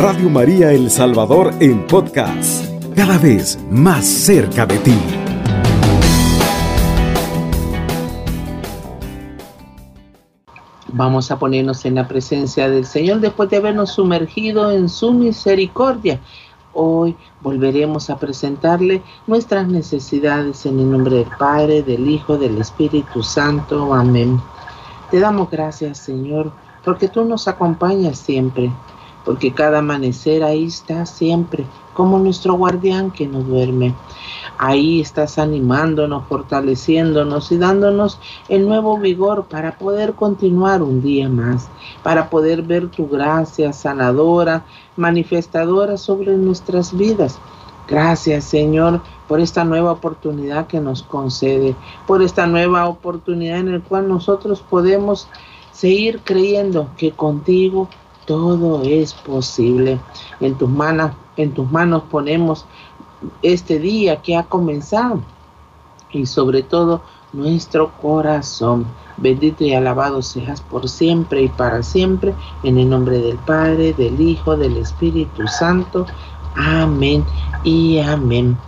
Radio María El Salvador en podcast, cada vez más cerca de ti. Vamos a ponernos en la presencia del Señor después de habernos sumergido en su misericordia. Hoy volveremos a presentarle nuestras necesidades en el nombre del Padre, del Hijo, del Espíritu Santo. Amén. Te damos gracias, Señor, porque tú nos acompañas siempre, porque cada amanecer ahí está siempre, como nuestro guardián que no duerme. Ahí estás animándonos, fortaleciéndonos y dándonos el nuevo vigor para poder continuar un día más, para poder ver tu gracia sanadora, manifestadora sobre nuestras vidas. Gracias Señor por esta nueva oportunidad que nos concede, por esta nueva oportunidad en la cual nosotros podemos seguir creyendo que contigo todo es posible. En tus manos, en tus manos ponemos este día que ha comenzado y sobre todo nuestro corazón. Bendito y alabado seas por siempre y para siempre, en el nombre del Padre, del Hijo, del Espíritu Santo. Amén y amén.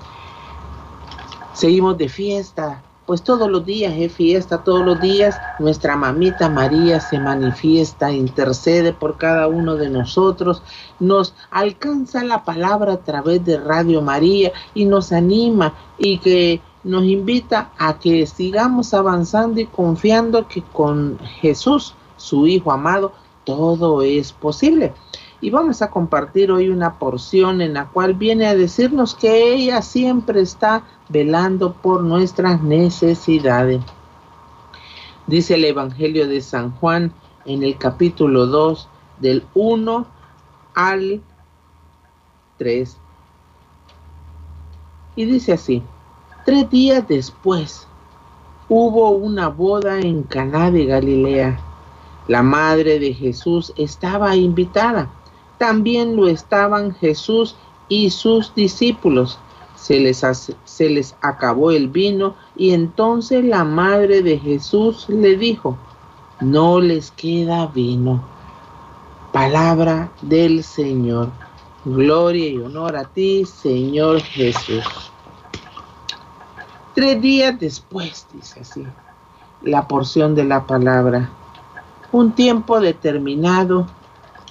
Seguimos de fiesta, pues todos los días es fiesta, todos los días. Nuestra mamita María se manifiesta, intercede por cada uno de nosotros, nos alcanza la palabra a través de Radio María y nos anima y que nos invita a que sigamos avanzando y confiando que con Jesús, su Hijo amado, todo es posible y vamos a compartir hoy una porción en la cual viene a decirnos que ella siempre está velando por nuestras necesidades. Dice el Evangelio de San Juan en el capítulo 2 del 1 al 3. Y dice así: Tres días después hubo una boda en Caná de Galilea. La madre de Jesús estaba invitada también lo estaban Jesús y sus discípulos. Se les, se les acabó el vino y entonces la madre de Jesús le dijo, no les queda vino. Palabra del Señor. Gloria y honor a ti, Señor Jesús. Tres días después, dice así, la porción de la palabra. Un tiempo determinado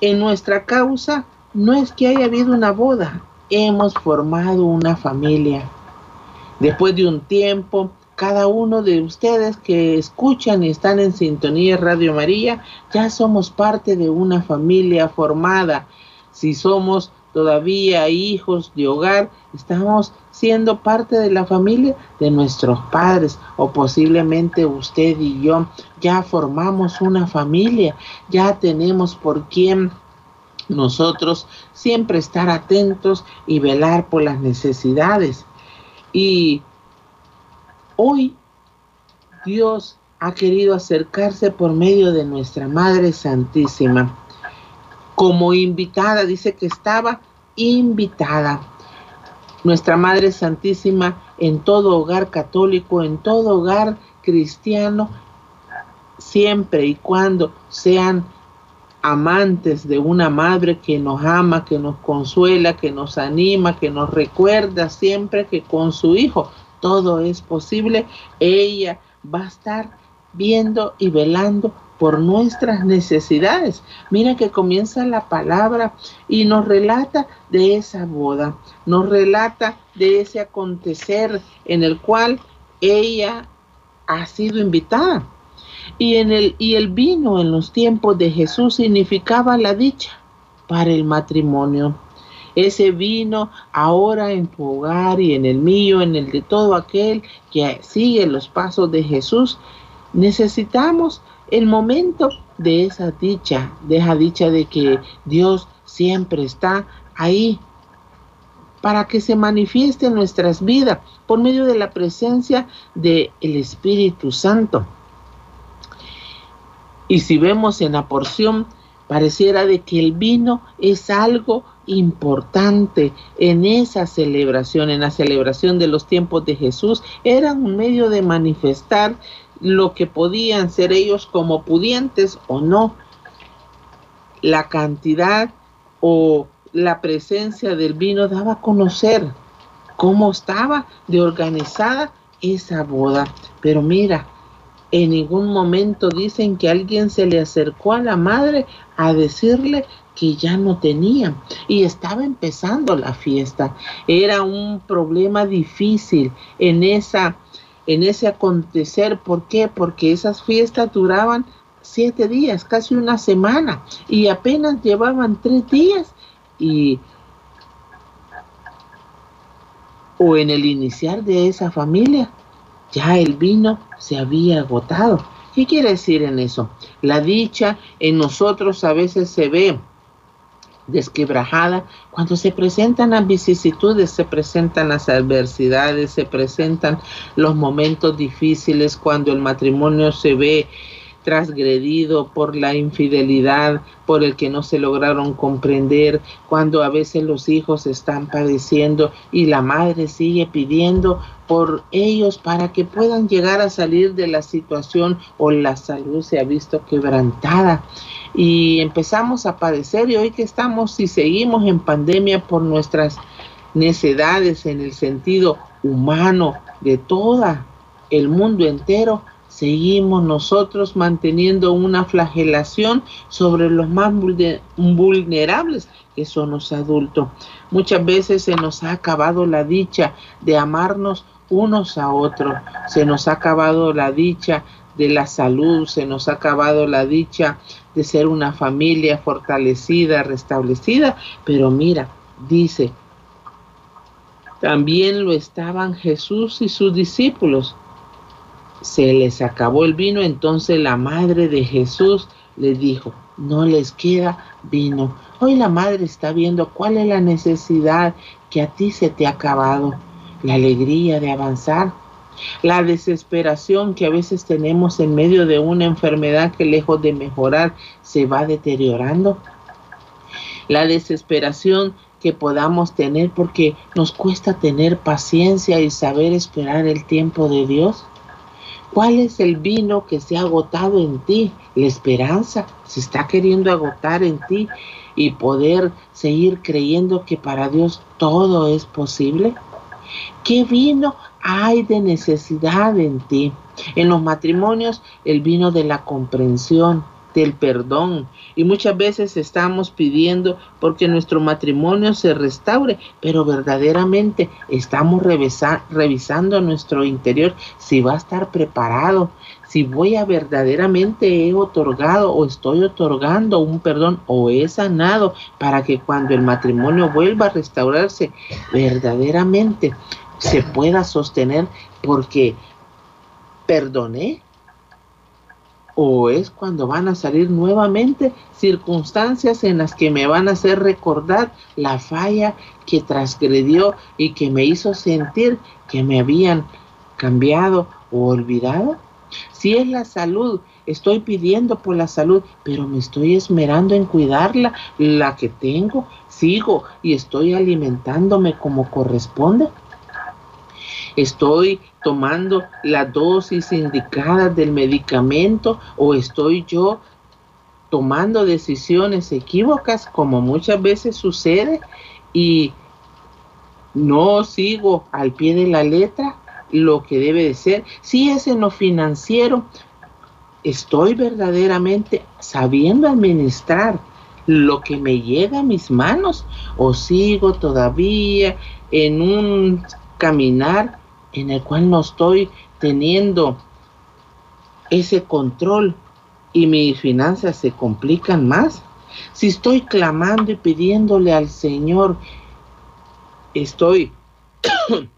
en nuestra causa no es que haya habido una boda, hemos formado una familia. Después de un tiempo, cada uno de ustedes que escuchan y están en sintonía Radio María, ya somos parte de una familia formada. Si somos todavía hijos de hogar, estamos siendo parte de la familia de nuestros padres o posiblemente usted y yo ya formamos una familia, ya tenemos por quién nosotros siempre estar atentos y velar por las necesidades. Y hoy Dios ha querido acercarse por medio de nuestra Madre Santísima. Como invitada, dice que estaba invitada. Nuestra Madre Santísima en todo hogar católico, en todo hogar cristiano, siempre y cuando sean amantes de una madre que nos ama, que nos consuela, que nos anima, que nos recuerda siempre que con su hijo todo es posible, ella va a estar viendo y velando por nuestras necesidades. Mira que comienza la palabra y nos relata de esa boda, nos relata de ese acontecer en el cual ella ha sido invitada. Y, en el, y el vino en los tiempos de Jesús significaba la dicha para el matrimonio. Ese vino ahora en tu hogar y en el mío, en el de todo aquel que sigue los pasos de Jesús, necesitamos el momento de esa dicha, de esa dicha de que Dios siempre está ahí para que se manifieste en nuestras vidas por medio de la presencia del Espíritu Santo. Y si vemos en la porción, pareciera de que el vino es algo importante en esa celebración, en la celebración de los tiempos de Jesús, era un medio de manifestar lo que podían ser ellos como pudientes o no. La cantidad o la presencia del vino daba a conocer cómo estaba de organizada esa boda. Pero mira, en ningún momento dicen que alguien se le acercó a la madre a decirle que ya no tenía y estaba empezando la fiesta. Era un problema difícil en esa en ese acontecer. ¿Por qué? Porque esas fiestas duraban siete días, casi una semana, y apenas llevaban tres días y o en el iniciar de esa familia ya el vino se había agotado. ¿Qué quiere decir en eso? La dicha en nosotros a veces se ve desquebrajada cuando se presentan las vicisitudes, se presentan las adversidades, se presentan los momentos difíciles, cuando el matrimonio se ve transgredido por la infidelidad, por el que no se lograron comprender, cuando a veces los hijos están padeciendo y la madre sigue pidiendo por ellos para que puedan llegar a salir de la situación o la salud se ha visto quebrantada y empezamos a padecer y hoy que estamos y seguimos en pandemia por nuestras necedades en el sentido humano de toda el mundo entero, seguimos nosotros manteniendo una flagelación sobre los más vulnerables que son los adultos. Muchas veces se nos ha acabado la dicha de amarnos unos a otros, se nos ha acabado la dicha de la salud, se nos ha acabado la dicha de ser una familia fortalecida, restablecida, pero mira, dice, también lo estaban Jesús y sus discípulos se les acabó el vino, entonces la madre de Jesús le dijo, no les queda vino. Hoy la madre está viendo cuál es la necesidad que a ti se te ha acabado, la alegría de avanzar, la desesperación que a veces tenemos en medio de una enfermedad que lejos de mejorar se va deteriorando, la desesperación que podamos tener porque nos cuesta tener paciencia y saber esperar el tiempo de Dios. ¿Cuál es el vino que se ha agotado en ti? La esperanza se está queriendo agotar en ti y poder seguir creyendo que para Dios todo es posible. ¿Qué vino hay de necesidad en ti? En los matrimonios, el vino de la comprensión, del perdón. Y muchas veces estamos pidiendo porque nuestro matrimonio se restaure, pero verdaderamente estamos revisando nuestro interior si va a estar preparado, si voy a verdaderamente he otorgado o estoy otorgando un perdón o he sanado para que cuando el matrimonio vuelva a restaurarse, verdaderamente se pueda sostener porque perdoné o es cuando van a salir nuevamente circunstancias en las que me van a hacer recordar la falla que transgredió y que me hizo sentir que me habían cambiado o olvidado. Si es la salud, estoy pidiendo por la salud, pero me estoy esmerando en cuidarla, la que tengo, sigo y estoy alimentándome como corresponde. Estoy tomando la dosis indicada del medicamento o estoy yo tomando decisiones equívocas como muchas veces sucede y no sigo al pie de la letra lo que debe de ser. Si es en lo financiero, estoy verdaderamente sabiendo administrar lo que me llega a mis manos o sigo todavía en un caminar en el cual no estoy teniendo ese control y mis finanzas se complican más. Si estoy clamando y pidiéndole al Señor, estoy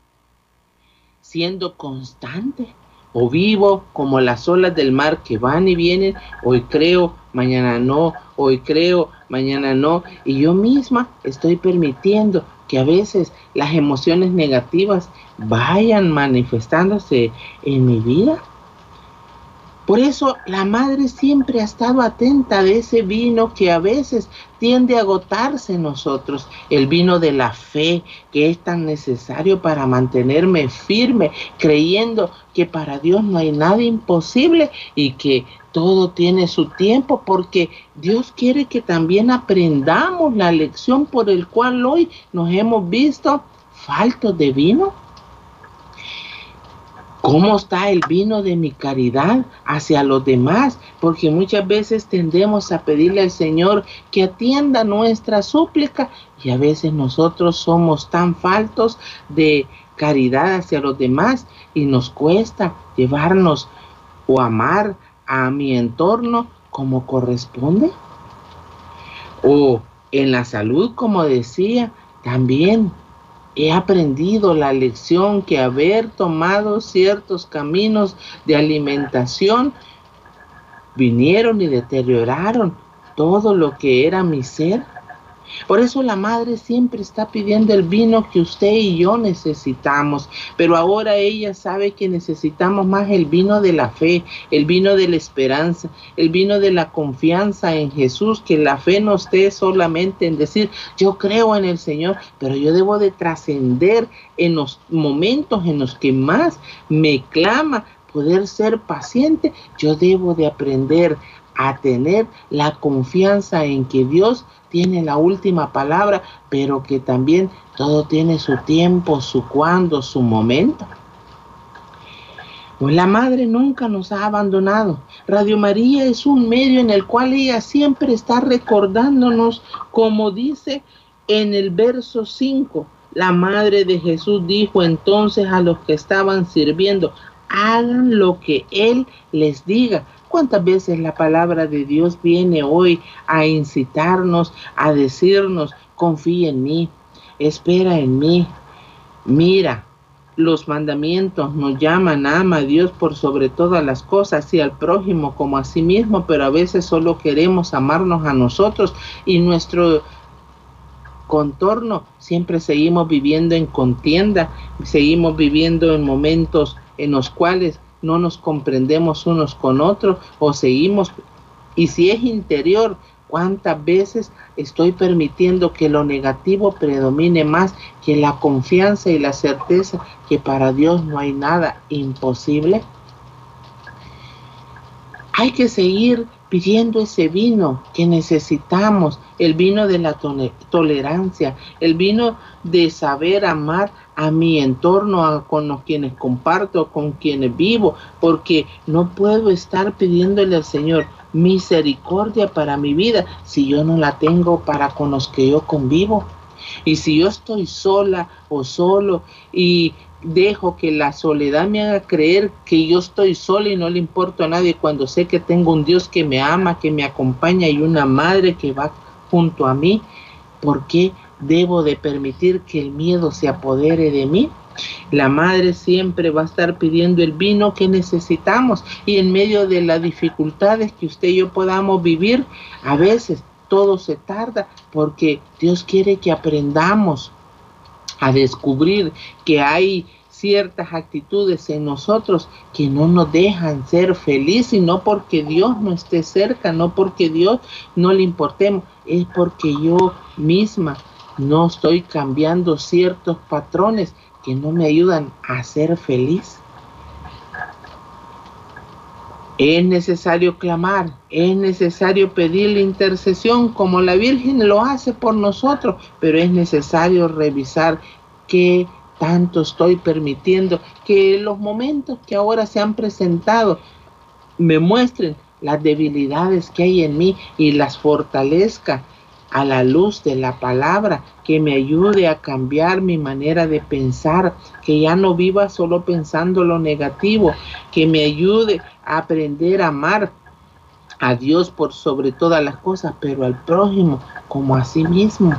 siendo constante o vivo como las olas del mar que van y vienen, hoy creo, mañana no, hoy creo, mañana no, y yo misma estoy permitiendo que a veces las emociones negativas vayan manifestándose en mi vida. Por eso la madre siempre ha estado atenta de ese vino que a veces tiende a agotarse en nosotros, el vino de la fe que es tan necesario para mantenerme firme, creyendo que para Dios no hay nada imposible y que todo tiene su tiempo porque Dios quiere que también aprendamos la lección por el cual hoy nos hemos visto faltos de vino. ¿Cómo está el vino de mi caridad hacia los demás? Porque muchas veces tendemos a pedirle al Señor que atienda nuestra súplica y a veces nosotros somos tan faltos de caridad hacia los demás y nos cuesta llevarnos o amar a mi entorno como corresponde. O en la salud, como decía, también he aprendido la lección que haber tomado ciertos caminos de alimentación vinieron y deterioraron todo lo que era mi ser por eso la madre siempre está pidiendo el vino que usted y yo necesitamos, pero ahora ella sabe que necesitamos más el vino de la fe, el vino de la esperanza, el vino de la confianza en Jesús, que la fe no esté solamente en decir yo creo en el Señor, pero yo debo de trascender en los momentos en los que más me clama poder ser paciente, yo debo de aprender a tener la confianza en que Dios tiene la última palabra, pero que también todo tiene su tiempo, su cuándo, su momento. Pues la Madre nunca nos ha abandonado. Radio María es un medio en el cual ella siempre está recordándonos, como dice en el verso 5, la Madre de Jesús dijo entonces a los que estaban sirviendo, hagan lo que Él les diga, ¿Cuántas veces la palabra de Dios viene hoy a incitarnos, a decirnos, confía en mí, espera en mí, mira? Los mandamientos nos llaman, ama a Dios por sobre todas las cosas y al prójimo como a sí mismo, pero a veces solo queremos amarnos a nosotros y nuestro contorno siempre seguimos viviendo en contienda, seguimos viviendo en momentos en los cuales no nos comprendemos unos con otros o seguimos. Y si es interior, ¿cuántas veces estoy permitiendo que lo negativo predomine más que la confianza y la certeza que para Dios no hay nada imposible? Hay que seguir pidiendo ese vino que necesitamos, el vino de la tolerancia, el vino de saber amar a mi entorno, con los quienes comparto, con quienes vivo, porque no puedo estar pidiéndole al Señor misericordia para mi vida si yo no la tengo para con los que yo convivo. Y si yo estoy sola o solo y dejo que la soledad me haga creer que yo estoy sola y no le importo a nadie cuando sé que tengo un Dios que me ama, que me acompaña y una madre que va junto a mí, ¿por qué debo de permitir que el miedo se apodere de mí. La madre siempre va a estar pidiendo el vino que necesitamos y en medio de las dificultades que usted y yo podamos vivir, a veces todo se tarda porque Dios quiere que aprendamos a descubrir que hay ciertas actitudes en nosotros que no nos dejan ser felices, y no porque Dios no esté cerca, no porque Dios no le importemos, es porque yo misma no estoy cambiando ciertos patrones que no me ayudan a ser feliz. Es necesario clamar, es necesario pedir la intercesión como la Virgen lo hace por nosotros, pero es necesario revisar qué tanto estoy permitiendo que los momentos que ahora se han presentado me muestren las debilidades que hay en mí y las fortalezca a la luz de la palabra, que me ayude a cambiar mi manera de pensar, que ya no viva solo pensando lo negativo, que me ayude a aprender a amar a Dios por sobre todas las cosas, pero al prójimo como a sí mismo,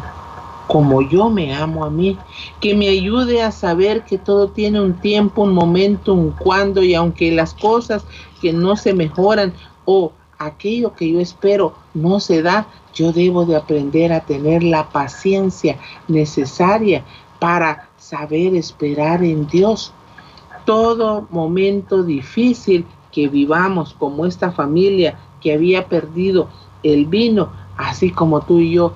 como yo me amo a mí, que me ayude a saber que todo tiene un tiempo, un momento, un cuando, y aunque las cosas que no se mejoran o aquello que yo espero no se da, yo debo de aprender a tener la paciencia necesaria para saber esperar en Dios. Todo momento difícil que vivamos como esta familia que había perdido el vino, así como tú y yo,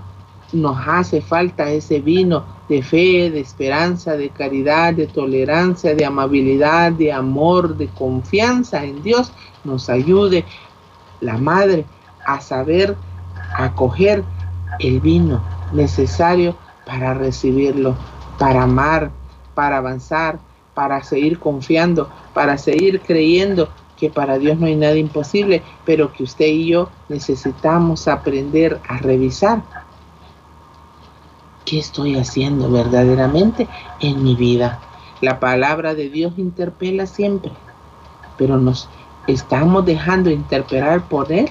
nos hace falta ese vino de fe, de esperanza, de caridad, de tolerancia, de amabilidad, de amor, de confianza en Dios, nos ayude la madre a saber acoger el vino necesario para recibirlo, para amar, para avanzar, para seguir confiando, para seguir creyendo que para Dios no hay nada imposible, pero que usted y yo necesitamos aprender a revisar qué estoy haciendo verdaderamente en mi vida. La palabra de Dios interpela siempre, pero nos estamos dejando interpelar por Él.